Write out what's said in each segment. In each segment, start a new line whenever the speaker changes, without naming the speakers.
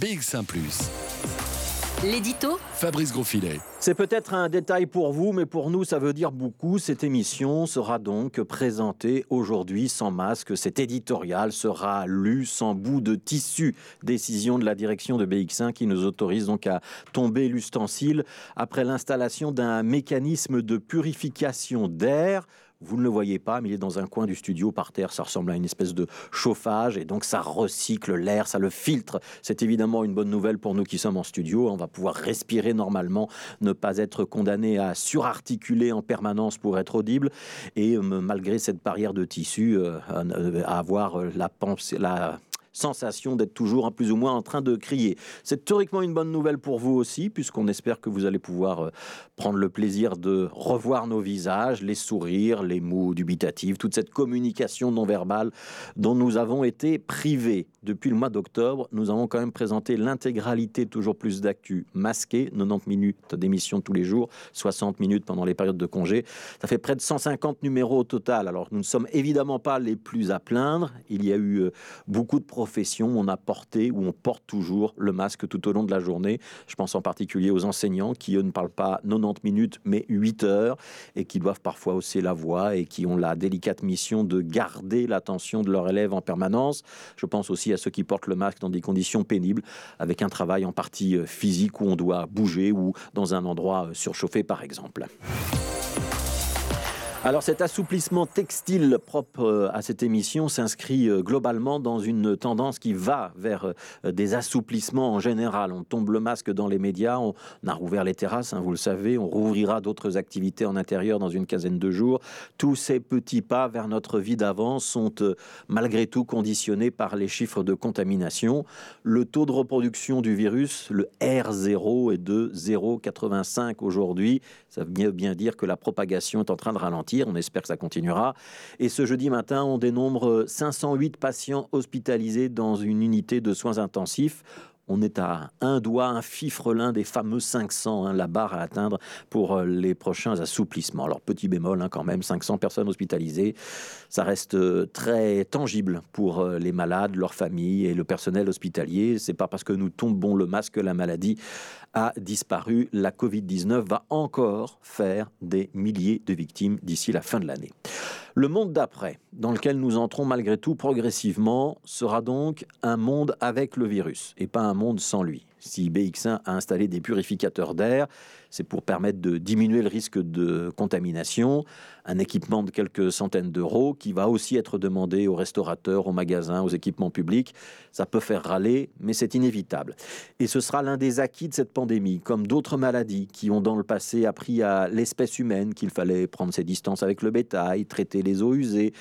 BX1 ⁇
L'édito
Fabrice Grosfilet.
C'est peut-être un détail pour vous, mais pour nous, ça veut dire beaucoup. Cette émission sera donc présentée aujourd'hui sans masque. Cet éditorial sera lu sans bout de tissu. Décision de la direction de BX1 qui nous autorise donc à tomber l'ustensile après l'installation d'un mécanisme de purification d'air vous ne le voyez pas, mais il est dans un coin du studio par terre. Ça ressemble à une espèce de chauffage et donc ça recycle l'air, ça le filtre. C'est évidemment une bonne nouvelle pour nous qui sommes en studio. On va pouvoir respirer normalement, ne pas être condamné à surarticuler en permanence pour être audible et euh, malgré cette barrière de tissu, euh, à avoir la pensée, sensation d'être toujours plus ou moins en train de crier. C'est théoriquement une bonne nouvelle pour vous aussi, puisqu'on espère que vous allez pouvoir euh, prendre le plaisir de revoir nos visages, les sourires, les mots dubitatifs, toute cette communication non verbale dont nous avons été privés. Depuis le mois d'octobre, nous avons quand même présenté l'intégralité toujours plus d'actu masqué, 90 minutes d'émission tous les jours, 60 minutes pendant les périodes de congé. Ça fait près de 150 numéros au total. Alors nous ne sommes évidemment pas les plus à plaindre. Il y a eu euh, beaucoup de on a porté ou on porte toujours le masque tout au long de la journée. Je pense en particulier aux enseignants qui, eux, ne parlent pas 90 minutes, mais 8 heures et qui doivent parfois hausser la voix et qui ont la délicate mission de garder l'attention de leurs élèves en permanence. Je pense aussi à ceux qui portent le masque dans des conditions pénibles, avec un travail en partie euh, physique où on doit bouger ou dans un endroit euh, surchauffé par exemple. Alors cet assouplissement textile propre euh, à cette émission s'inscrit euh, globalement dans une tendance qui va vers euh, des assouplissements en général. On tombe le masque dans les médias, on a rouvert les terrasses, hein, vous le savez, on rouvrira d'autres activités en intérieur dans une quinzaine de jours. Tous ces petits pas vers notre vie d'avant sont malgré tout conditionnés par les chiffres de contamination. Le taux de reproduction du virus, le R0, est de 0,85 aujourd'hui. Ça veut bien dire que la propagation est en train de ralentir. On espère que ça continuera. Et ce jeudi matin, on dénombre 508 patients hospitalisés dans une unité de soins intensifs on est à un doigt, un fifrelin des fameux 500, hein, la barre à atteindre pour euh, les prochains assouplissements. Alors petit bémol hein, quand même, 500 personnes hospitalisées, ça reste euh, très tangible pour euh, les malades, leurs familles et le personnel hospitalier. C'est pas parce que nous tombons le masque que la maladie a disparu. La Covid-19 va encore faire des milliers de victimes d'ici la fin de l'année. Le monde d'après, dans lequel nous entrons malgré tout progressivement, sera donc un monde avec le virus et pas un monde sans lui. Si BX1 a installé des purificateurs d'air, c'est pour permettre de diminuer le risque de contamination. Un équipement de quelques centaines d'euros qui va aussi être demandé aux restaurateurs, aux magasins, aux équipements publics. Ça peut faire râler, mais c'est inévitable. Et ce sera l'un des acquis de cette pandémie, comme d'autres maladies qui ont dans le passé appris à l'espèce humaine qu'il fallait prendre ses distances avec le bétail, traiter les eaux usées,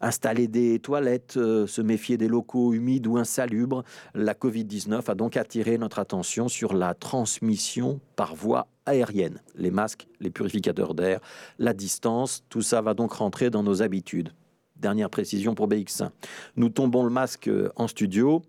installer des toilettes, euh, se méfier des locaux humides ou insalubres. La Covid-19 a donc attiré notre attention sur la transmission par voie aérienne. Les masques, les purificateurs d'air, la distance, tout ça va donc rentrer dans nos habitudes. Dernière précision pour BX1. Nous tombons le masque euh, en studio.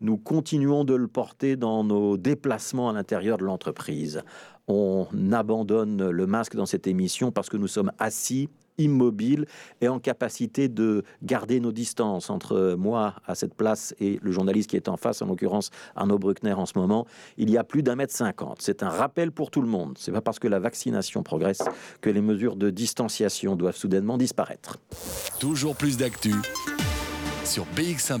Nous continuons de le porter dans nos déplacements à l'intérieur de l'entreprise. On abandonne le masque dans cette émission parce que nous sommes assis immobile et en capacité de garder nos distances entre moi à cette place et le journaliste qui est en face, en l'occurrence Arnaud Bruckner en ce moment, il y a plus d'un mètre cinquante. C'est un rappel pour tout le monde. C'est pas parce que la vaccination progresse que les mesures de distanciation doivent soudainement disparaître.
Toujours plus d'actu sur BX1 ⁇